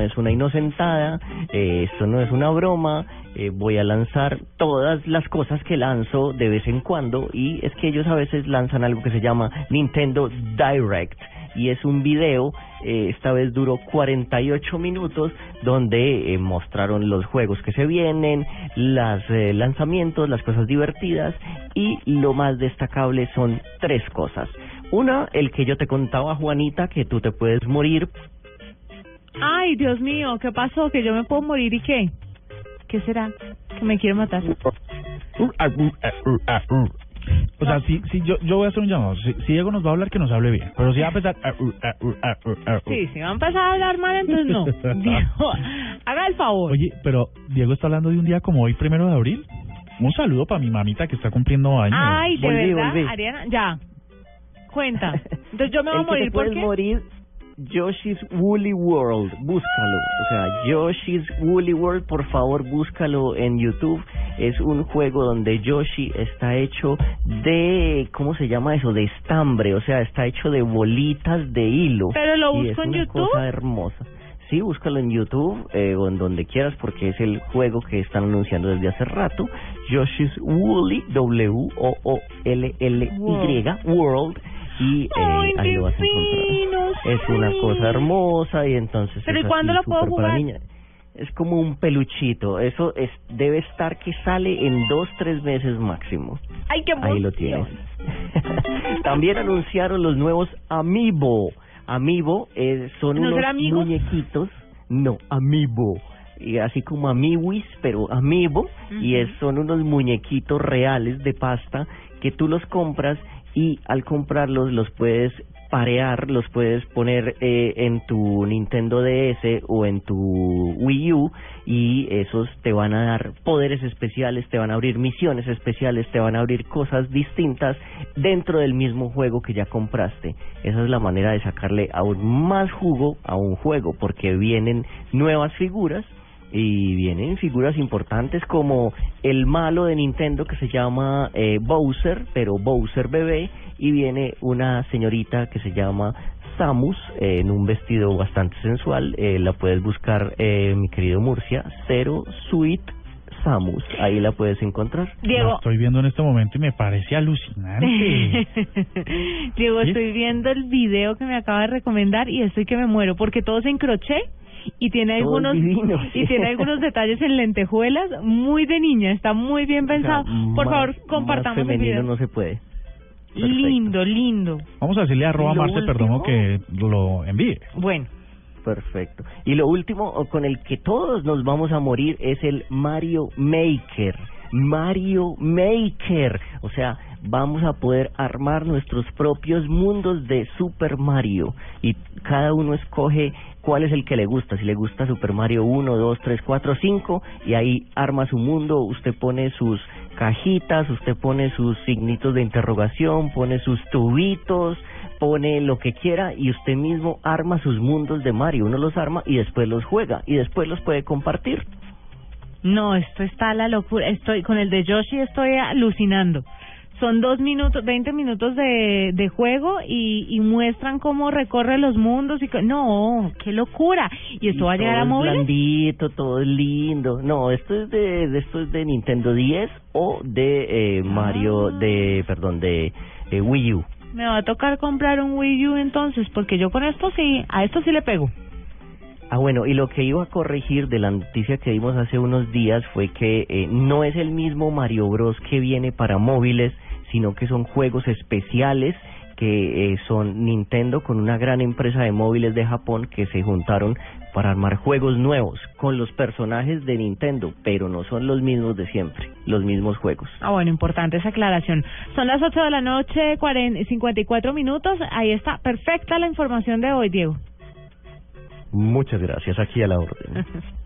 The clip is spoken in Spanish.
Es una inocentada, eh, esto no es una broma, eh, voy a lanzar todas las cosas que lanzo de vez en cuando y es que ellos a veces lanzan algo que se llama Nintendo Direct y es un video, eh, esta vez duró 48 minutos, donde mostraron los juegos que se vienen, los lanzamientos, las cosas divertidas y lo más destacable son tres cosas. Una, el que yo te contaba, Juanita, que tú te puedes morir Ay, Dios mío, ¿qué pasó? ¿Que yo me puedo morir y qué? ¿Qué será? ¿Que me quiere matar? O sea, si, si yo, yo voy a hacer un llamado. Si, si Diego nos va a hablar, que nos hable bien. Pero si va a empezar... Sí, si va a empezar a hablar mal, entonces no. Diego, haga el favor. Oye, pero Diego está hablando de un día como hoy, primero de abril. Un saludo para mi mamita que está cumpliendo años. Ay, de Volví, verdad, volví. Ariana, ya. Cuenta. Entonces yo me voy a morir te ¿por qué? morir Yoshi's Woolly World, búscalo. O sea, Yoshi's Woolly World, por favor, búscalo en YouTube. Es un juego donde Yoshi está hecho de, ¿cómo se llama eso? De estambre, o sea, está hecho de bolitas de hilo. Pero lo Y busco es en una YouTube. cosa hermosa. Sí, búscalo en YouTube eh, o en donde quieras porque es el juego que están anunciando desde hace rato. Yoshi's Woolly, W-O-O-L-L-Y, World. Y eh, Ay, ahí lo vas a encontrar. Es una cosa hermosa y entonces Pero es ¿y cuándo lo puedo jugar? Es como un peluchito, eso es debe estar que sale en dos, tres meses máximo. Ay, qué Ahí lo tienes. También anunciaron los nuevos Amiibo. Amiibo eh, son ¿No unos muñequitos, no, Amiibo. Y así como Amiwis, pero Amiibo, y es, son unos muñequitos reales de pasta que tú los compras y al comprarlos los puedes parear, los puedes poner eh, en tu Nintendo DS o en tu Wii U y esos te van a dar poderes especiales, te van a abrir misiones especiales, te van a abrir cosas distintas dentro del mismo juego que ya compraste. Esa es la manera de sacarle aún más jugo a un juego porque vienen nuevas figuras y vienen figuras importantes como el malo de Nintendo que se llama eh, Bowser, pero Bowser bebé, y viene una señorita que se llama Samus eh, en un vestido bastante sensual. Eh, la puedes buscar, eh, mi querido Murcia, Zero Sweet Samus. Ahí la puedes encontrar. Lo Diego. estoy viendo en este momento y me parece alucinante. Diego, ¿Sí? estoy viendo el video que me acaba de recomendar y estoy que me muero porque todo es en crochet y tiene algunos sí. y tiene algunos detalles en lentejuelas muy de niña, está muy bien pensado. O sea, Por más- favor, más compartamos el video. no se puede. Perfecto. Lindo, lindo. Vamos a decirle a arroba Marce Perdomo que lo envíe. Bueno, Perfecto. Y lo último con el que todos nos vamos a morir es el Mario Maker. Mario Maker. O sea, vamos a poder armar nuestros propios mundos de Super Mario. Y cada uno escoge cuál es el que le gusta. Si le gusta Super Mario 1, 2, 3, 4, 5. Y ahí arma su mundo. Usted pone sus cajitas, usted pone sus signitos de interrogación, pone sus tubitos, pone lo que quiera y usted mismo arma sus mundos de Mario. Uno los arma y después los juega y después los puede compartir. no, esto está la locura. Estoy con el de Yoshi estoy alucinando. Son dos minutos, veinte minutos de, de juego y, y muestran cómo recorre los mundos y que, no, qué locura. Y esto va a llegar a móviles. blandito, todo lindo. No, esto es de, de- esto es de Nintendo 10 o de eh, Mario Ah. de, perdón, de eh, Wii U. Me va a tocar comprar un Wii U entonces, porque yo con esto sí, a esto sí le pego. Ah, bueno, y lo que iba a corregir de la noticia que dimos hace unos días fue que eh, no es el mismo Mario Bros que viene para móviles, sino que son juegos especiales que eh, son Nintendo con una gran empresa de móviles de Japón que se juntaron para armar juegos nuevos con los personajes de Nintendo, pero no son los mismos de siempre, los mismos juegos. Ah, bueno, importante esa aclaración. Son las 8 de la noche, 40, 54 minutos. Ahí está, perfecta la información de hoy, Diego. Muchas gracias, aquí a la orden.